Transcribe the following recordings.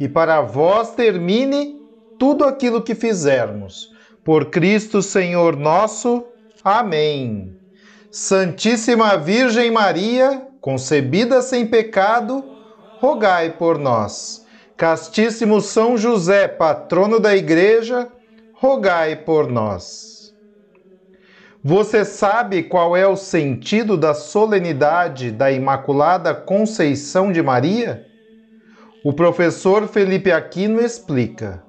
e para vós termine tudo aquilo que fizermos. Por Cristo Senhor nosso. Amém. Santíssima Virgem Maria, concebida sem pecado, rogai por nós. Castíssimo São José, patrono da Igreja, rogai por nós. Você sabe qual é o sentido da solenidade da Imaculada Conceição de Maria? O professor Felipe Aquino explica.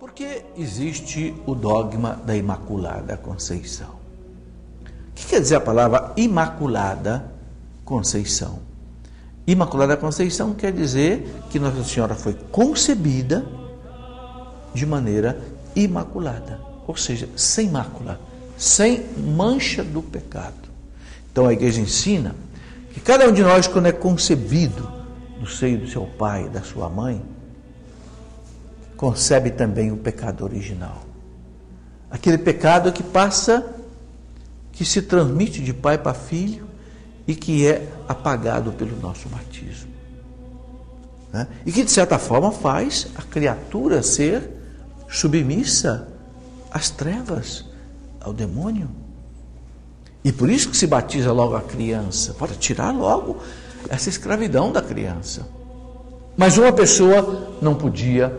Por que existe o dogma da Imaculada Conceição? O que quer dizer a palavra Imaculada Conceição? Imaculada Conceição quer dizer que Nossa Senhora foi concebida de maneira imaculada, ou seja, sem mácula, sem mancha do pecado. Então a igreja ensina que cada um de nós, quando é concebido, do seio do seu pai da sua mãe, concebe também o pecado original. Aquele pecado que passa, que se transmite de pai para filho e que é apagado pelo nosso batismo. Né? E que, de certa forma, faz a criatura ser submissa às trevas, ao demônio. E por isso que se batiza logo a criança, para tirar logo essa escravidão da criança. Mas uma pessoa não podia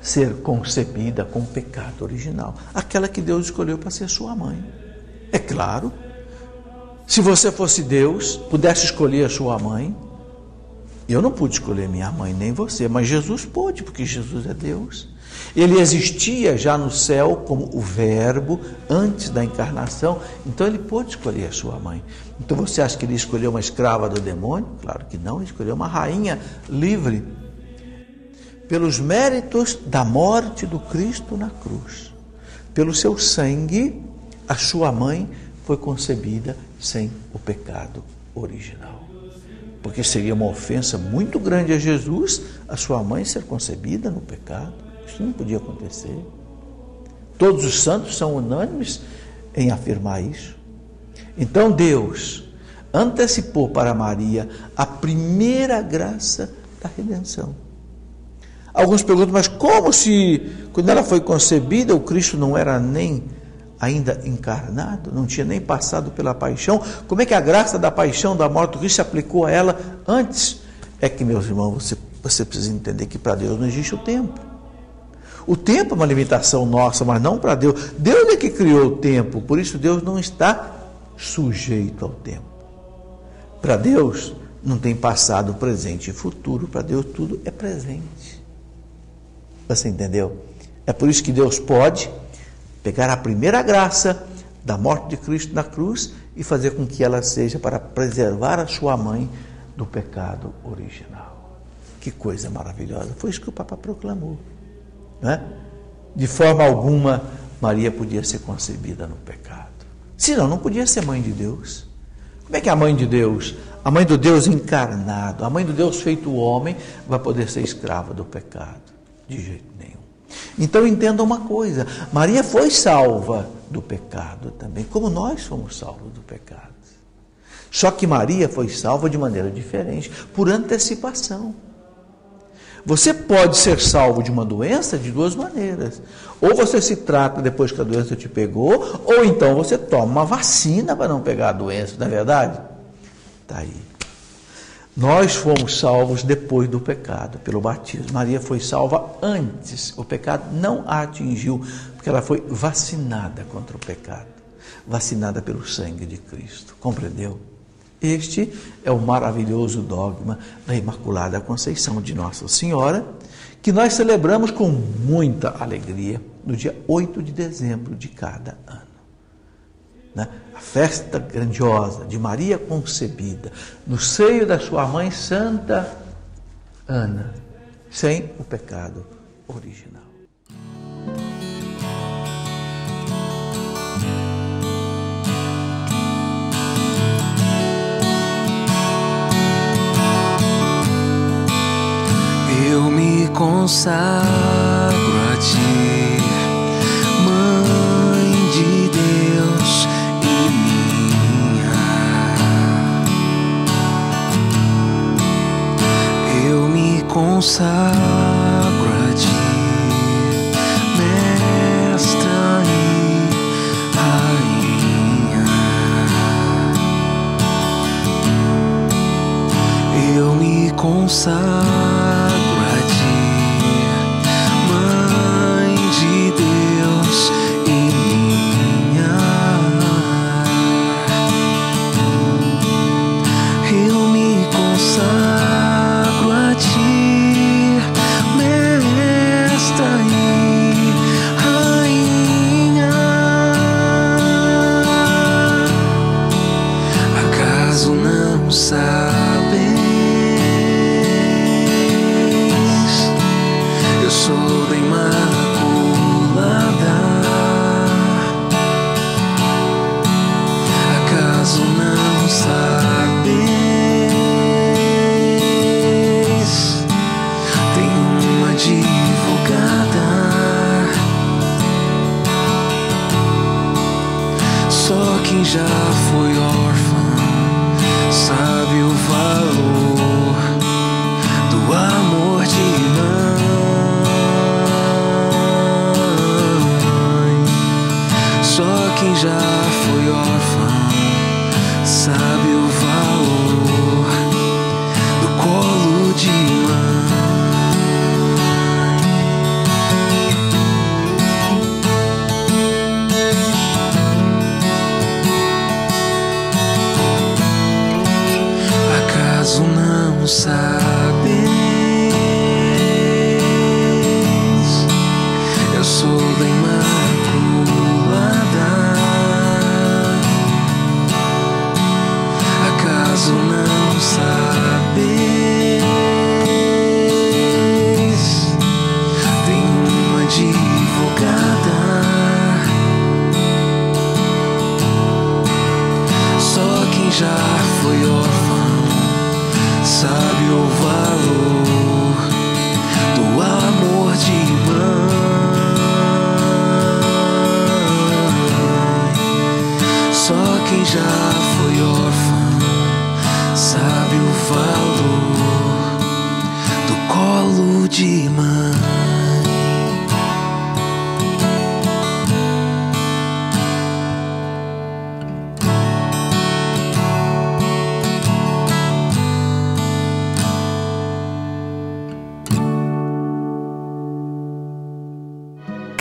ser concebida com pecado original, aquela que Deus escolheu para ser sua mãe. É claro, se você fosse Deus, pudesse escolher a sua mãe, eu não pude escolher minha mãe nem você, mas Jesus pôde, porque Jesus é Deus. Ele existia já no céu como o Verbo antes da encarnação, então ele pôde escolher a sua mãe. Então você acha que ele escolheu uma escrava do demônio? Claro que não, ele escolheu uma rainha livre. Pelos méritos da morte do Cristo na cruz, pelo seu sangue, a sua mãe foi concebida sem o pecado original. Porque seria uma ofensa muito grande a Jesus a sua mãe ser concebida no pecado. Isso não podia acontecer. Todos os santos são unânimes em afirmar isso. Então Deus antecipou para Maria a primeira graça da redenção. Alguns perguntam, mas como se, quando ela foi concebida, o Cristo não era nem ainda encarnado, não tinha nem passado pela paixão? Como é que a graça da paixão, da morte do Cristo se aplicou a ela antes? É que, meus irmãos, você, você precisa entender que para Deus não existe o tempo. O tempo é uma limitação nossa, mas não para Deus. Deus é que criou o tempo, por isso Deus não está sujeito ao tempo. Para Deus não tem passado, presente e futuro, para Deus tudo é presente. Você entendeu? É por isso que Deus pode pegar a primeira graça da morte de Cristo na cruz e fazer com que ela seja para preservar a sua mãe do pecado original. Que coisa maravilhosa! Foi isso que o Papa proclamou. Né? De forma alguma, Maria podia ser concebida no pecado. Senão, não podia ser mãe de Deus. Como é que a mãe de Deus, a mãe do Deus encarnado, a mãe do Deus feito homem, vai poder ser escrava do pecado? De jeito nenhum. Então entenda uma coisa: Maria foi salva do pecado também, como nós fomos salvos do pecado. Só que Maria foi salva de maneira diferente, por antecipação. Você pode ser salvo de uma doença de duas maneiras. Ou você se trata depois que a doença te pegou, ou então você toma uma vacina para não pegar a doença, não é verdade? Está aí. Nós fomos salvos depois do pecado, pelo batismo. Maria foi salva antes. O pecado não a atingiu, porque ela foi vacinada contra o pecado, vacinada pelo sangue de Cristo. Compreendeu? Este é o maravilhoso dogma da Imaculada Conceição de Nossa Senhora, que nós celebramos com muita alegria no dia 8 de dezembro de cada ano. Né? A festa grandiosa de Maria concebida no seio da sua mãe Santa Ana, sem o pecado original. Consagro a ti, Mãe de Deus e minha. Eu me consagro já foi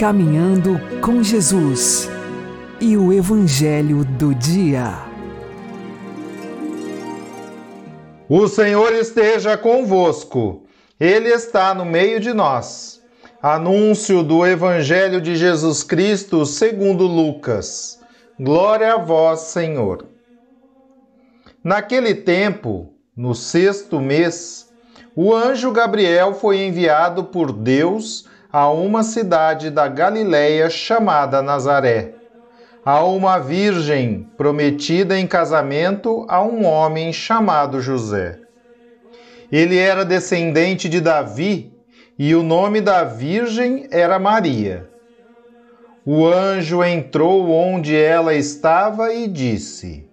Caminhando com Jesus e o Evangelho do Dia. O Senhor esteja convosco, Ele está no meio de nós. Anúncio do Evangelho de Jesus Cristo segundo Lucas. Glória a vós, Senhor. Naquele tempo, no sexto mês, o anjo Gabriel foi enviado por Deus a uma cidade da Galiléia chamada Nazaré, a uma virgem prometida em casamento a um homem chamado José. Ele era descendente de Davi e o nome da virgem era Maria. O anjo entrou onde ela estava e disse: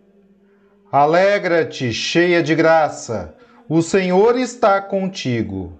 Alegra-te, cheia de graça, o Senhor está contigo.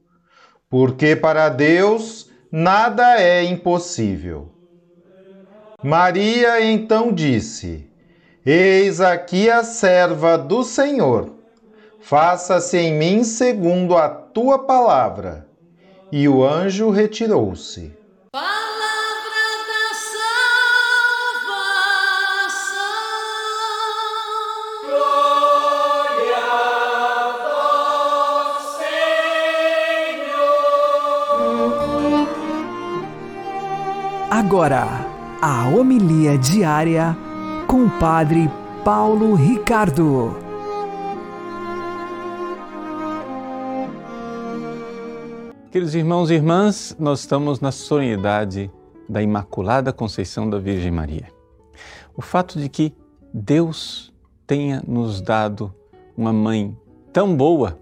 Porque para Deus nada é impossível. Maria então disse: Eis aqui a serva do Senhor faça-se em mim segundo a tua palavra. E o anjo retirou-se. Agora, a homilia diária com o Padre Paulo Ricardo. Queridos irmãos e irmãs, nós estamos na solenidade da Imaculada Conceição da Virgem Maria. O fato de que Deus tenha nos dado uma mãe tão boa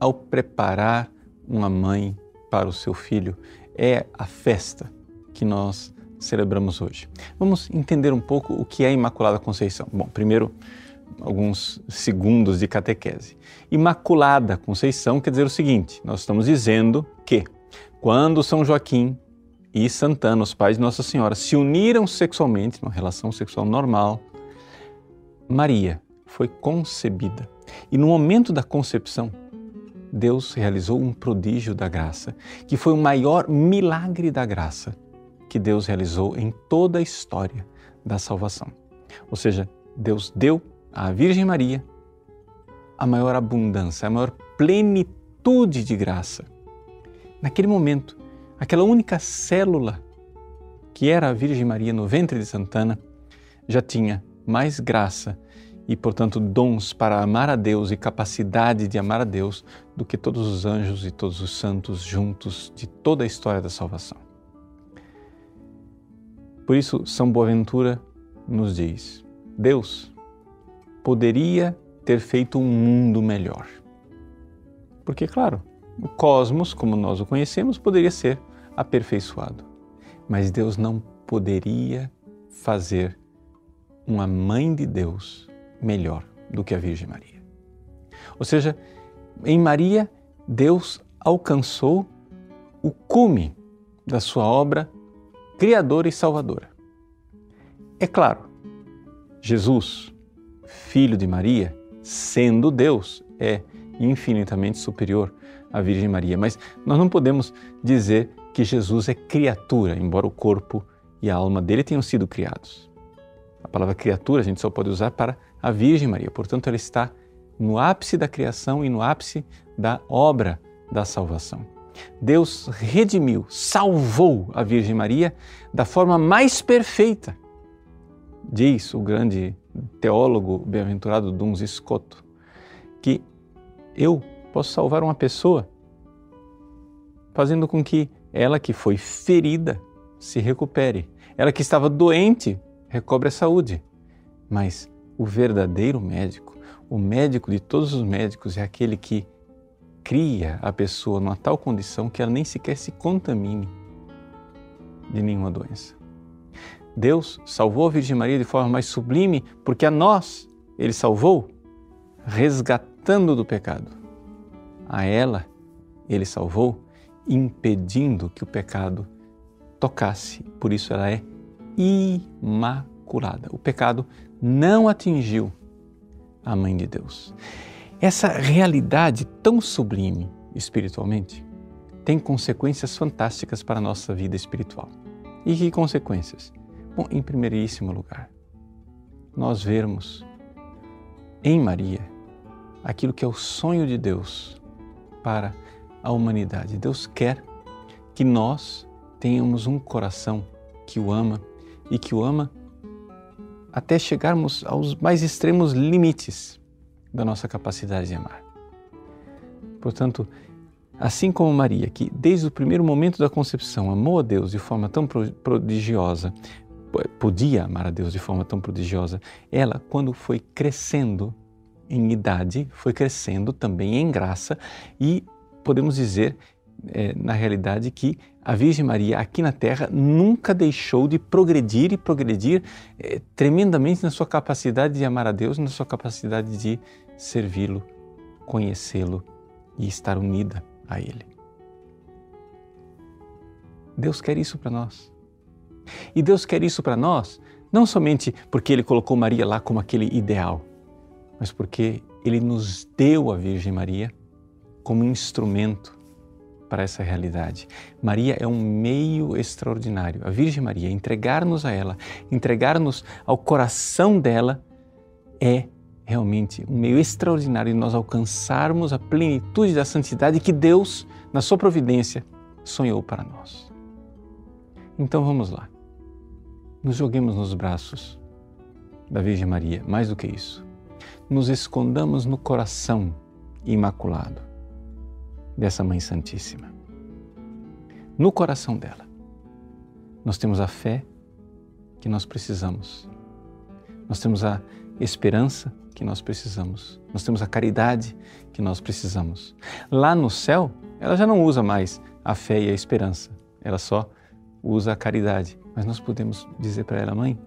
ao preparar uma mãe para o seu filho é a festa que nós celebramos hoje. Vamos entender um pouco o que é Imaculada Conceição. Bom, primeiro, alguns segundos de catequese. Imaculada Conceição quer dizer o seguinte: nós estamos dizendo que quando São Joaquim e Santana, os pais de Nossa Senhora, se uniram sexualmente, numa relação sexual normal, Maria foi concebida. E no momento da concepção, Deus realizou um prodígio da graça, que foi o maior milagre da graça que Deus realizou em toda a história da salvação. Ou seja, Deus deu à Virgem Maria a maior abundância, a maior plenitude de graça. Naquele momento, aquela única célula que era a Virgem Maria no ventre de Santana já tinha mais graça e, portanto, dons para amar a Deus e capacidade de amar a Deus do que todos os anjos e todos os santos juntos de toda a história da salvação. Por isso, São Boaventura nos diz: Deus poderia ter feito um mundo melhor. Porque, claro, o cosmos, como nós o conhecemos, poderia ser aperfeiçoado. Mas Deus não poderia fazer uma mãe de Deus melhor do que a Virgem Maria. Ou seja, em Maria, Deus alcançou o cume da sua obra criadora e salvadora. É claro, Jesus, filho de Maria, sendo Deus, é infinitamente superior à Virgem Maria. Mas nós não podemos dizer que Jesus é criatura, embora o corpo e a alma dele tenham sido criados. A palavra criatura a gente só pode usar para a Virgem Maria, portanto, ela está no ápice da criação e no ápice da obra da salvação. Deus redimiu, salvou a Virgem Maria da forma mais perfeita, diz o grande teólogo bem-aventurado Duns Scotto, que eu posso salvar uma pessoa fazendo com que ela que foi ferida se recupere, ela que estava doente recobre a saúde. Mas o verdadeiro médico, o médico de todos os médicos, é aquele que cria a pessoa numa tal condição que ela nem sequer se contamine de nenhuma doença. Deus salvou a Virgem Maria de forma mais sublime porque a nós Ele salvou resgatando do pecado. A ela ele salvou, impedindo que o pecado tocasse. Por isso ela é imaculada. O pecado não atingiu a mãe de Deus. Essa realidade tão sublime espiritualmente tem consequências fantásticas para a nossa vida espiritual. E que consequências? Bom, em primeiríssimo lugar, nós vermos em Maria aquilo que é o sonho de Deus para a humanidade. Deus quer que nós tenhamos um coração que o ama e que o ama até chegarmos aos mais extremos limites da nossa capacidade de amar. Portanto, assim como Maria, que desde o primeiro momento da concepção amou a Deus de forma tão prodigiosa, podia amar a Deus de forma tão prodigiosa, ela, quando foi crescendo em idade, foi crescendo também em graça e podemos dizer, é, na realidade, que a Virgem Maria aqui na Terra nunca deixou de progredir e progredir é, tremendamente na sua capacidade de amar a Deus, na sua capacidade de servi-lo, conhecê-lo e estar unida a Ele. Deus quer isso para nós. E Deus quer isso para nós não somente porque Ele colocou Maria lá como aquele ideal, mas porque Ele nos deu a Virgem Maria como instrumento para essa realidade. Maria é um meio extraordinário. A Virgem Maria, entregar-nos a ela, entregar-nos ao coração dela, é realmente um meio extraordinário de nós alcançarmos a plenitude da santidade que Deus, na sua providência, sonhou para nós. Então vamos lá. Nos joguemos nos braços da Virgem Maria, mais do que isso. Nos escondamos no coração imaculado dessa Mãe Santíssima. No coração dela, nós temos a fé que nós precisamos, nós temos a esperança que nós precisamos, nós temos a caridade que nós precisamos. Lá no céu, ela já não usa mais a fé e a esperança, ela só usa a caridade. Mas nós podemos dizer para ela, mãe,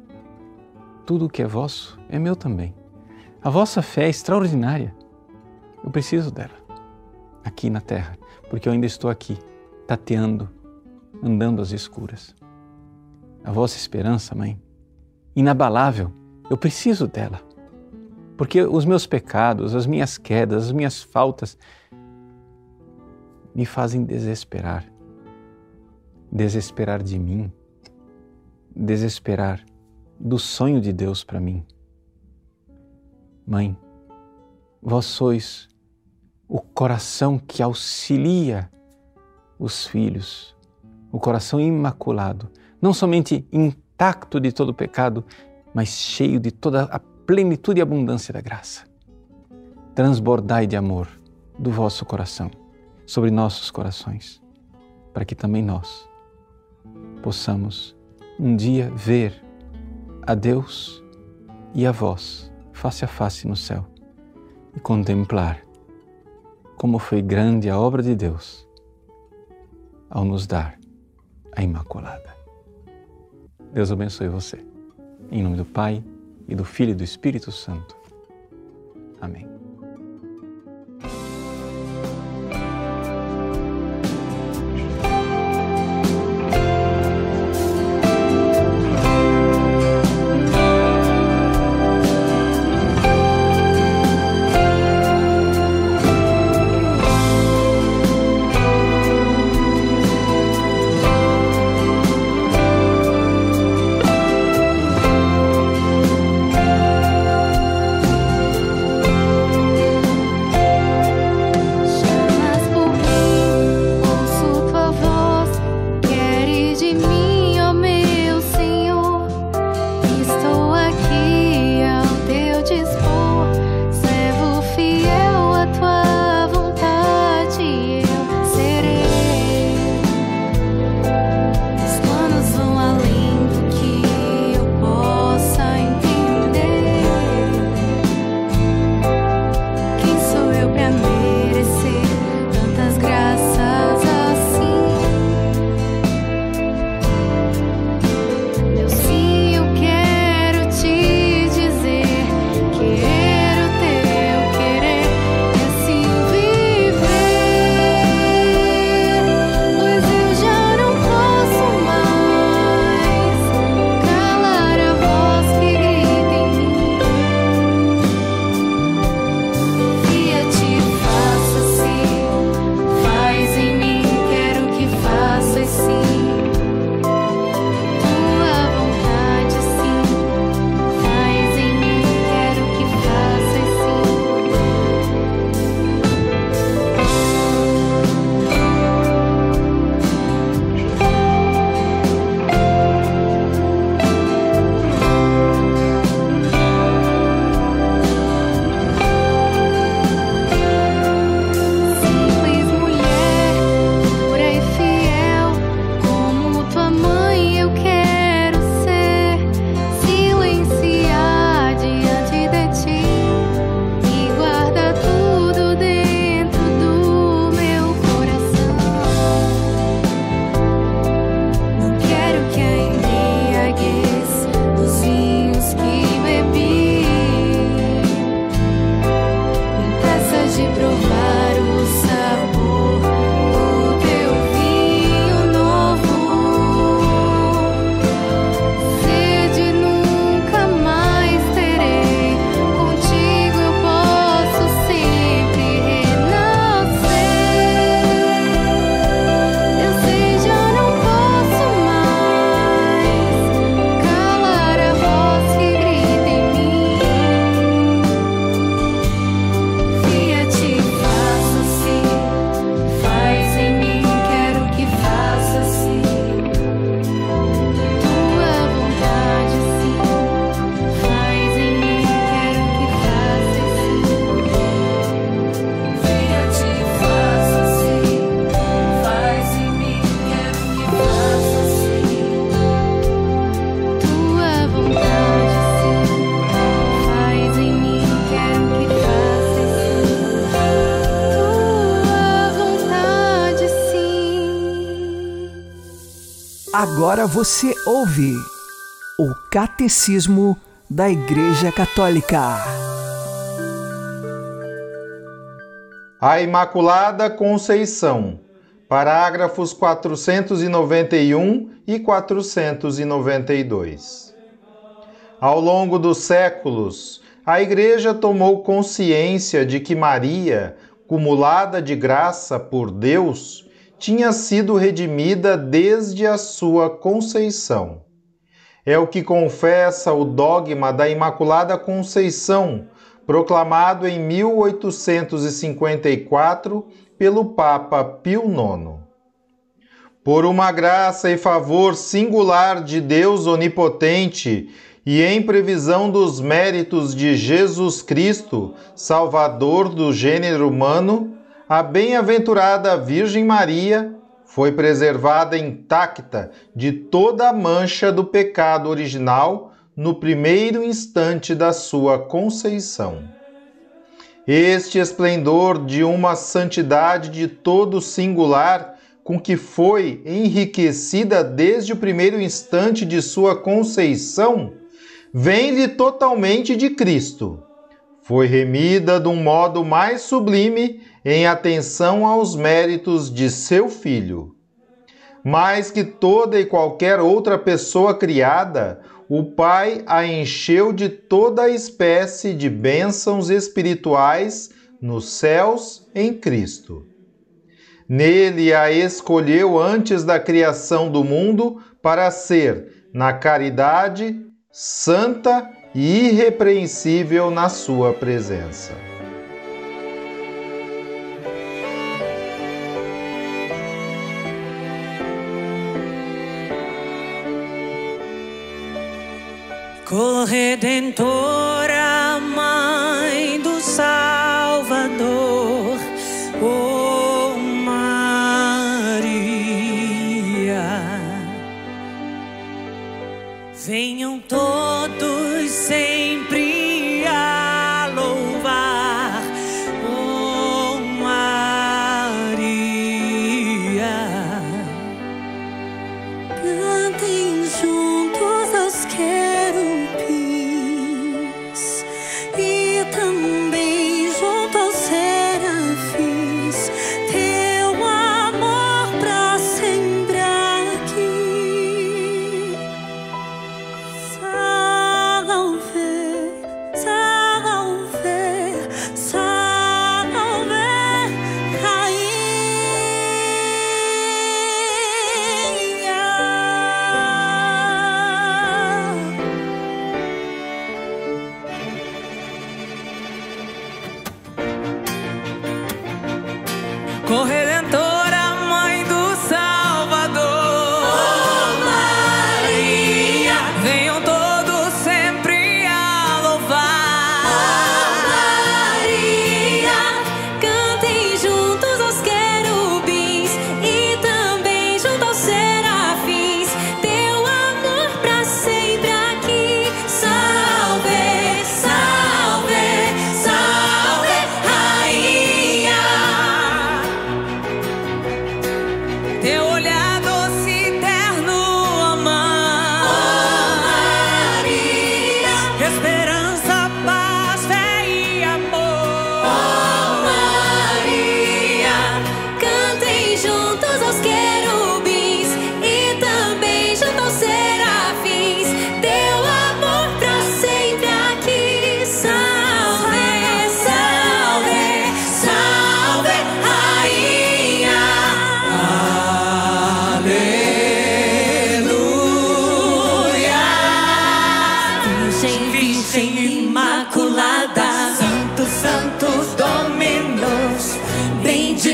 tudo o que é vosso é meu também. A vossa fé é extraordinária. Eu preciso dela aqui na terra, porque eu ainda estou aqui, tateando, andando às escuras. A vossa esperança, mãe, inabalável, eu preciso dela. Porque os meus pecados, as minhas quedas, as minhas faltas me fazem desesperar. Desesperar de mim, desesperar do sonho de Deus para mim. Mãe, vós sois o coração que auxilia os filhos, o coração imaculado, não somente intacto de todo pecado, mas cheio de toda a plenitude e abundância da graça. Transbordai de amor do vosso coração sobre nossos corações, para que também nós possamos um dia ver a Deus e a vós face a face no céu e contemplar como foi grande a obra de Deus ao nos dar a Imaculada. Deus abençoe você. Em nome do Pai e do Filho e do Espírito Santo. Amém. Agora você ouve o Catecismo da Igreja Católica. A Imaculada Conceição, parágrafos 491 e 492. Ao longo dos séculos, a Igreja tomou consciência de que Maria, cumulada de graça por Deus, tinha sido redimida desde a sua conceição. É o que confessa o dogma da Imaculada Conceição, proclamado em 1854 pelo Papa Pio IX. Por uma graça e favor singular de Deus Onipotente e em previsão dos méritos de Jesus Cristo, Salvador do gênero humano, a bem-aventurada Virgem Maria foi preservada intacta de toda a mancha do pecado original no primeiro instante da sua conceição. Este esplendor de uma santidade de todo singular, com que foi enriquecida desde o primeiro instante de sua conceição, vem-lhe totalmente de Cristo. Foi remida de um modo mais sublime em atenção aos méritos de seu Filho. Mais que toda e qualquer outra pessoa criada, o Pai a encheu de toda a espécie de bênçãos espirituais nos céus em Cristo. Nele a escolheu antes da criação do mundo para ser, na caridade, santa e irrepreensível na sua presença. Corredentora, Mãe do Salvador, oh Maria, venham todos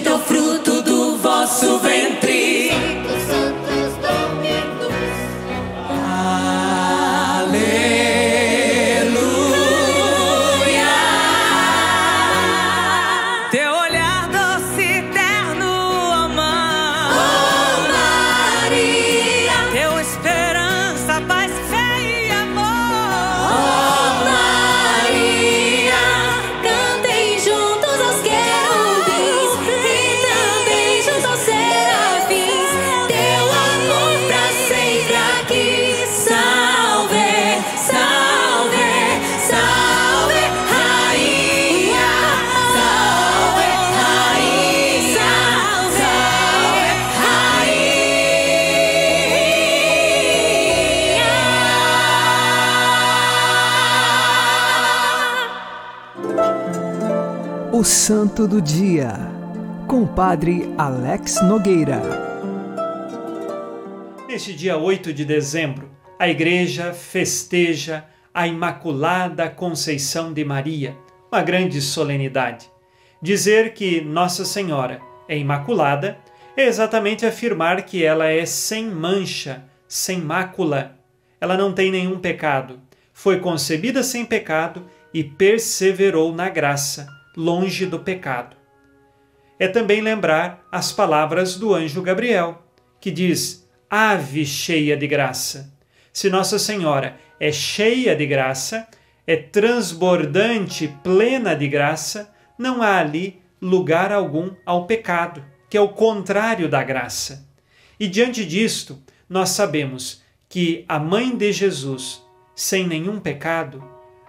bendito fruto do vosso ventre. Santo do Dia, com o Padre Alex Nogueira. Neste dia 8 de dezembro, a Igreja festeja a Imaculada Conceição de Maria, uma grande solenidade. Dizer que Nossa Senhora é Imaculada é exatamente afirmar que ela é sem mancha, sem mácula. Ela não tem nenhum pecado. Foi concebida sem pecado e perseverou na graça, longe do pecado. É também lembrar as palavras do anjo Gabriel, que diz: Ave cheia de graça. Se Nossa Senhora é cheia de graça, é transbordante, plena de graça, não há ali lugar algum ao pecado, que é o contrário da graça. E diante disto, nós sabemos que a mãe de Jesus, sem nenhum pecado,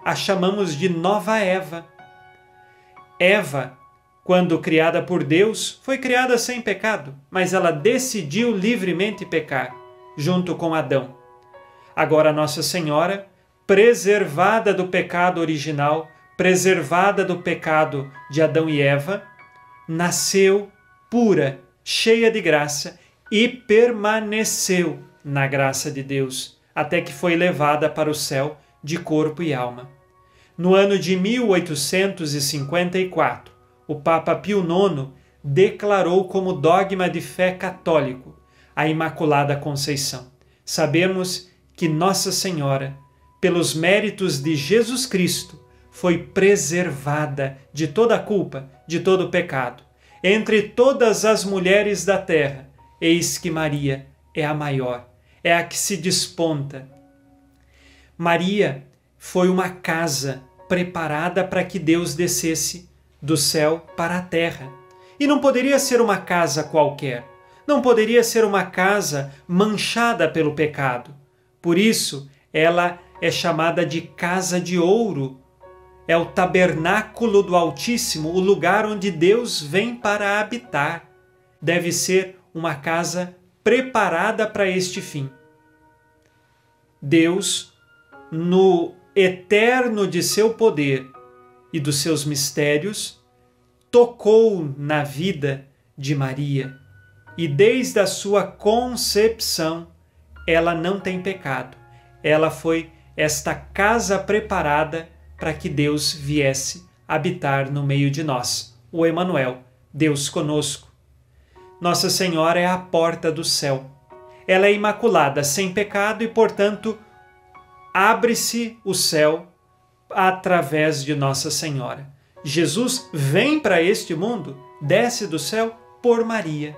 a chamamos de nova Eva. Eva, quando criada por Deus, foi criada sem pecado, mas ela decidiu livremente pecar, junto com Adão. Agora, Nossa Senhora, preservada do pecado original, preservada do pecado de Adão e Eva, nasceu pura, cheia de graça e permaneceu na graça de Deus, até que foi levada para o céu de corpo e alma. No ano de 1854, o Papa Pio IX declarou como dogma de fé católico a Imaculada Conceição. Sabemos que Nossa Senhora, pelos méritos de Jesus Cristo, foi preservada de toda culpa, de todo pecado. Entre todas as mulheres da terra, eis que Maria é a maior, é a que se desponta. Maria foi uma casa preparada para que Deus descesse do céu para a terra. E não poderia ser uma casa qualquer, não poderia ser uma casa manchada pelo pecado. Por isso, ela é chamada de casa de ouro. É o tabernáculo do Altíssimo, o lugar onde Deus vem para habitar. Deve ser uma casa preparada para este fim. Deus, no eterno de seu poder e dos seus mistérios, tocou na vida de Maria e desde a sua concepção ela não tem pecado. Ela foi esta casa preparada para que Deus viesse habitar no meio de nós. O Emanuel, Deus conosco. Nossa Senhora é a porta do céu. Ela é imaculada, sem pecado e, portanto, abre-se o céu através de Nossa Senhora. Jesus vem para este mundo, desce do céu por Maria.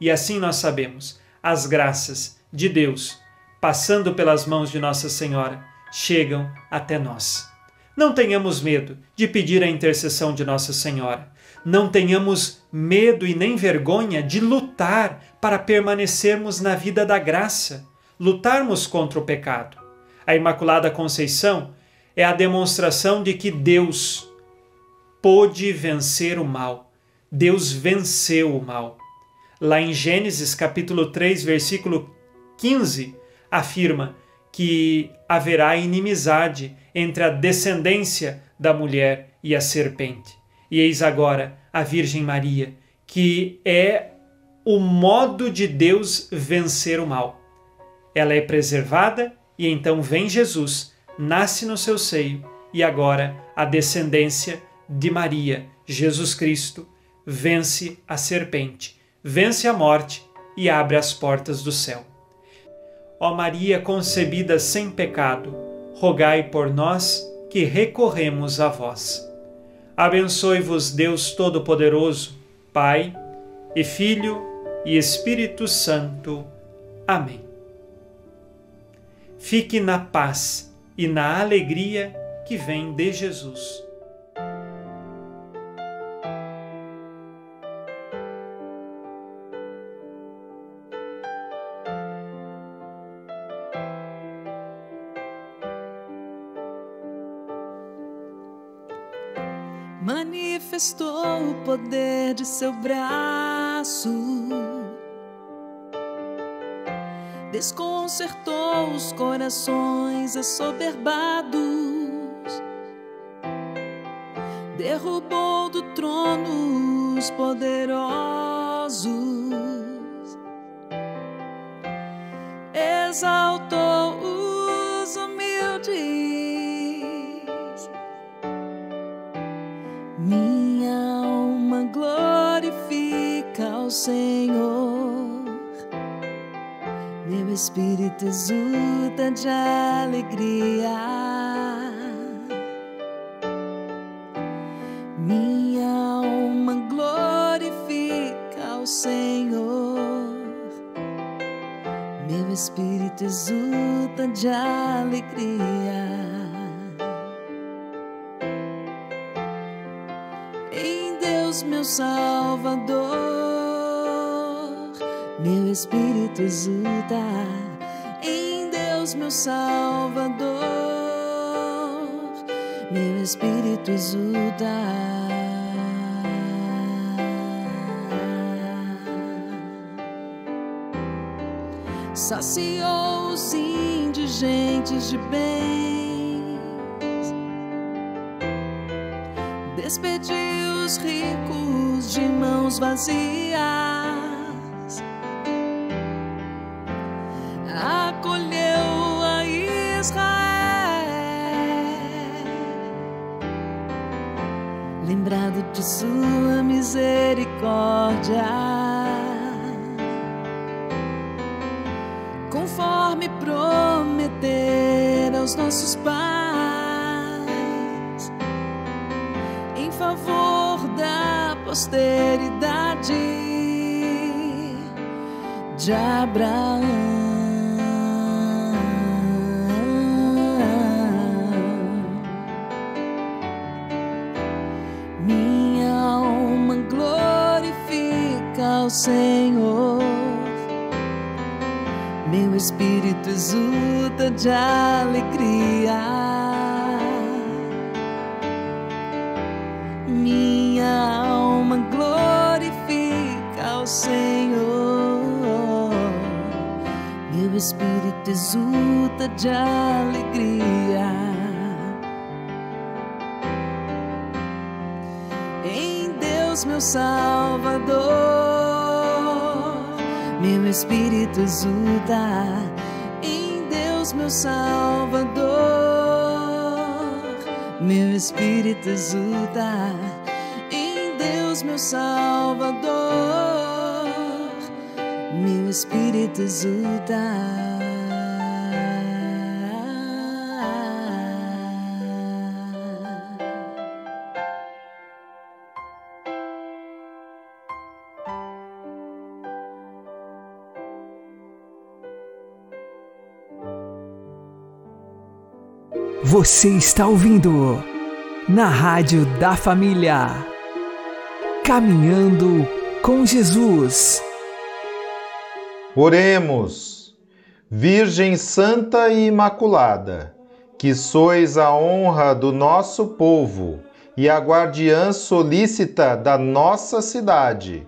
E assim nós sabemos as graças de Deus, passando pelas mãos de Nossa Senhora, chegam até nós. Não tenhamos medo de pedir a intercessão de Nossa Senhora. Não tenhamos medo e nem vergonha de lutar para permanecermos na vida da graça, lutarmos contra o pecado. A Imaculada Conceição é a demonstração de que Deus pôde vencer o mal. Deus venceu o mal. Lá em Gênesis capítulo 3, versículo 15, afirma que haverá inimizade entre a descendência da mulher e a serpente. E eis agora a Virgem Maria, que é o modo de Deus vencer o mal. Ela é preservada e então vem Jesus, nasce no seu seio e agora a descendência de Maria, Jesus Cristo, vence a serpente, vence a morte e abre as portas do céu. Ó Maria concebida sem pecado, rogai por nós que recorremos a vós. Abençoe-vos Deus Todo-Poderoso, Pai e Filho e Espírito Santo. Amém. Fique na paz e na alegria que vem de Jesus. manifestou o poder de seu braço, desconcertou os corações assoberbados, derrubou do trono os poderosos, espírito exulta de alegria. Minha alma glorifica ao Senhor, meu espírito exulta de alegria. Em Deus, meu Salvador, meu espírito exulta. Meu Salvador meu espírito exulta. Saciou os indigentes de bens, despediu os ricos de mãos vazias, de Abraão. Minha alma glorifica ao Senhor, meu espírito exulta de alegria. Minha alma glorifica ao Senhor, meu espírito exulta de alegria. em Deus, meu Salvador. Meu espírito exulta em Deus, meu Salvador. Meu espírito exulta em Deus, meu Salvador. Espírito exulta. Você está ouvindo na Rádio da Família. Caminhando com Jesus. Oremos, Virgem Santa e Imaculada, que sois a honra do nosso povo e a guardiã solícita da nossa cidade.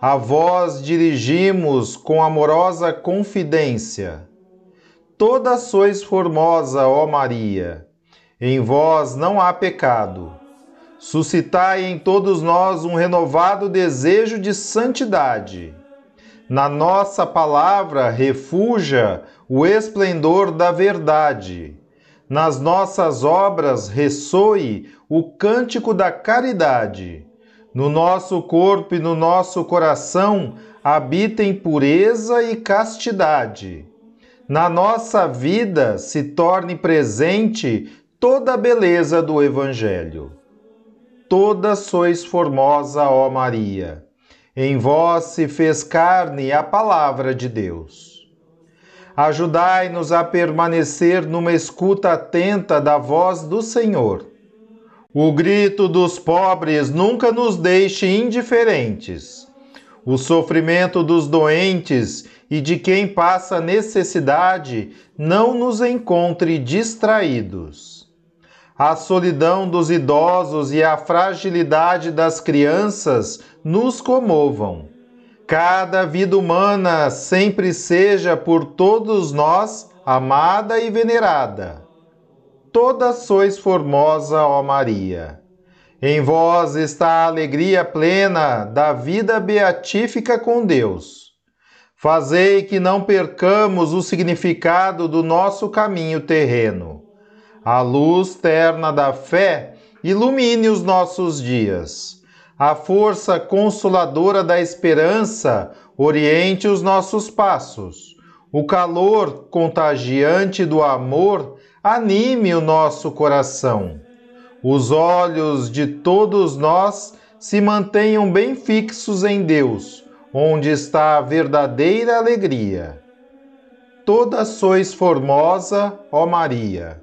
A vós dirigimos com amorosa confidência. Toda sois formosa, ó Maria, em vós não há pecado. Suscitai em todos nós um renovado desejo de santidade. Na nossa palavra refuja o esplendor da verdade. Nas nossas obras ressoe o cântico da caridade. No nosso corpo e no nosso coração habitem pureza e castidade. Na nossa vida se torne presente toda a beleza do Evangelho. Toda sois formosa, ó Maria. Em vós se fez carne a palavra de Deus. Ajudai-nos a permanecer numa escuta atenta da voz do Senhor. O grito dos pobres nunca nos deixe indiferentes. O sofrimento dos doentes e de quem passa necessidade não nos encontre distraídos. A solidão dos idosos e a fragilidade das crianças nos comovam. Cada vida humana sempre seja por todos nós amada e venerada. Toda sois formosa, ó Maria. Em vós está a alegria plena da vida beatífica com Deus. Fazei que não percamos o significado do nosso caminho terreno. A luz terna da fé ilumine os nossos dias. A força consoladora da esperança oriente os nossos passos. O calor contagiante do amor anime o nosso coração. Os olhos de todos nós se mantenham bem fixos em Deus, onde está a verdadeira alegria. Toda sois formosa, ó Maria.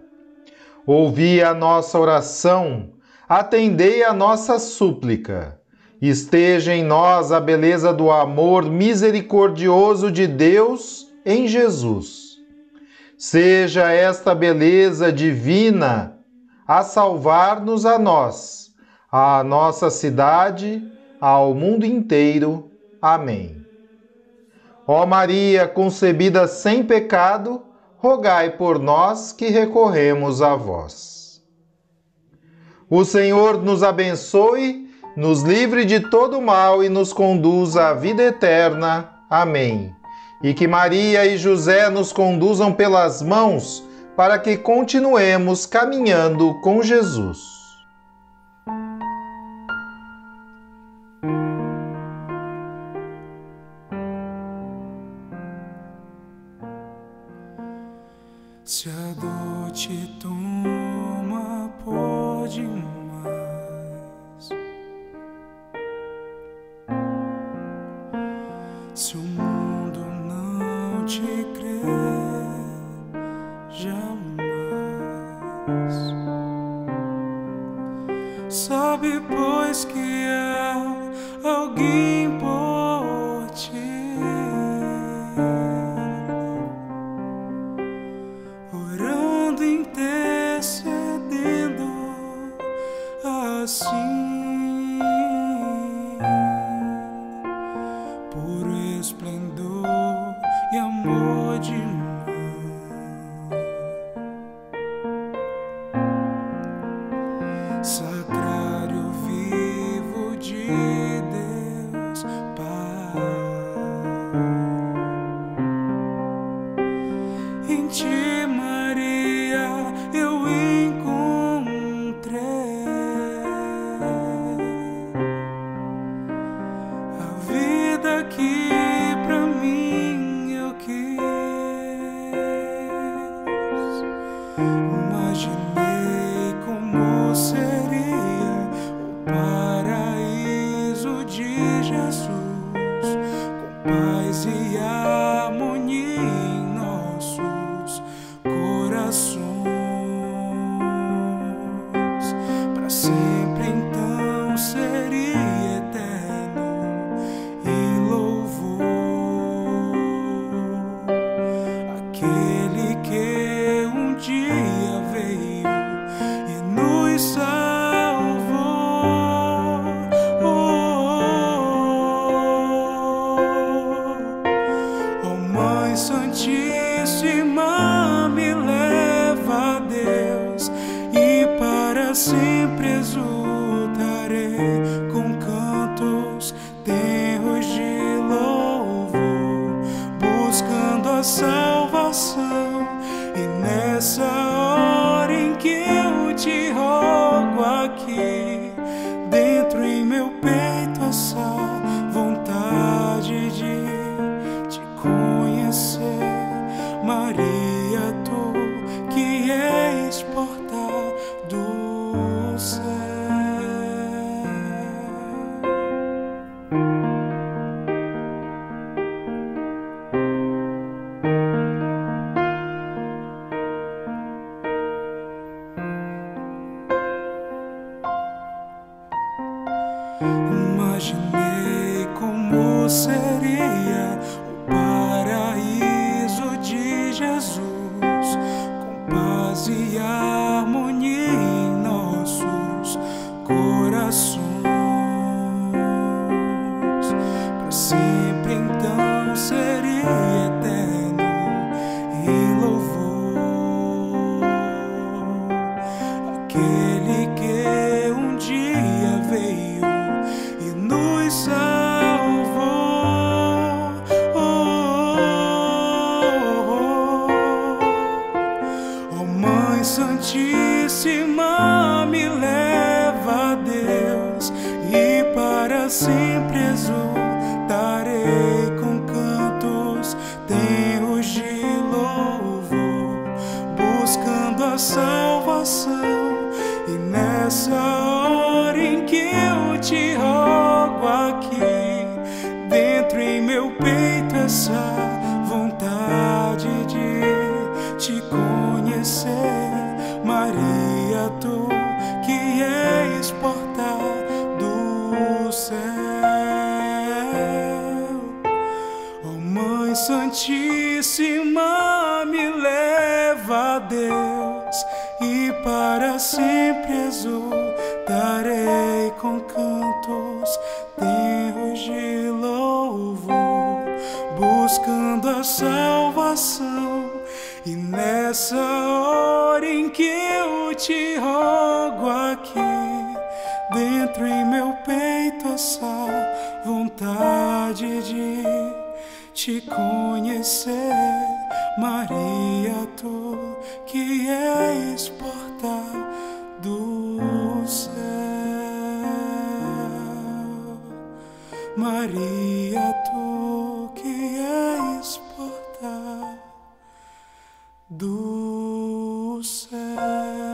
Ouvi a nossa oração, atendei a nossa súplica. Esteja em nós a beleza do amor misericordioso de Deus em Jesus. Seja esta beleza divina a salvar-nos a nós, à nossa cidade, ao mundo inteiro. Amém. Ó Maria, concebida sem pecado, rogai por nós que recorremos a vós. O Senhor nos abençoe, nos livre de todo mal e nos conduza à vida eterna. Amém. E que Maria e José nos conduzam pelas mãos para que continuemos caminhando com Jesus. Vida és essa vontade de te conhecer, Maria, tu que és porta do céu. Ó Mãe Santíssima, me leva a Deus e para sempre exultarei com cantos salvação. E nessa hora em que eu te rogo aqui, dentro em meu peito essa vontade de te conhecer, Maria, tu que és porta do céu. Maria, tu do céu.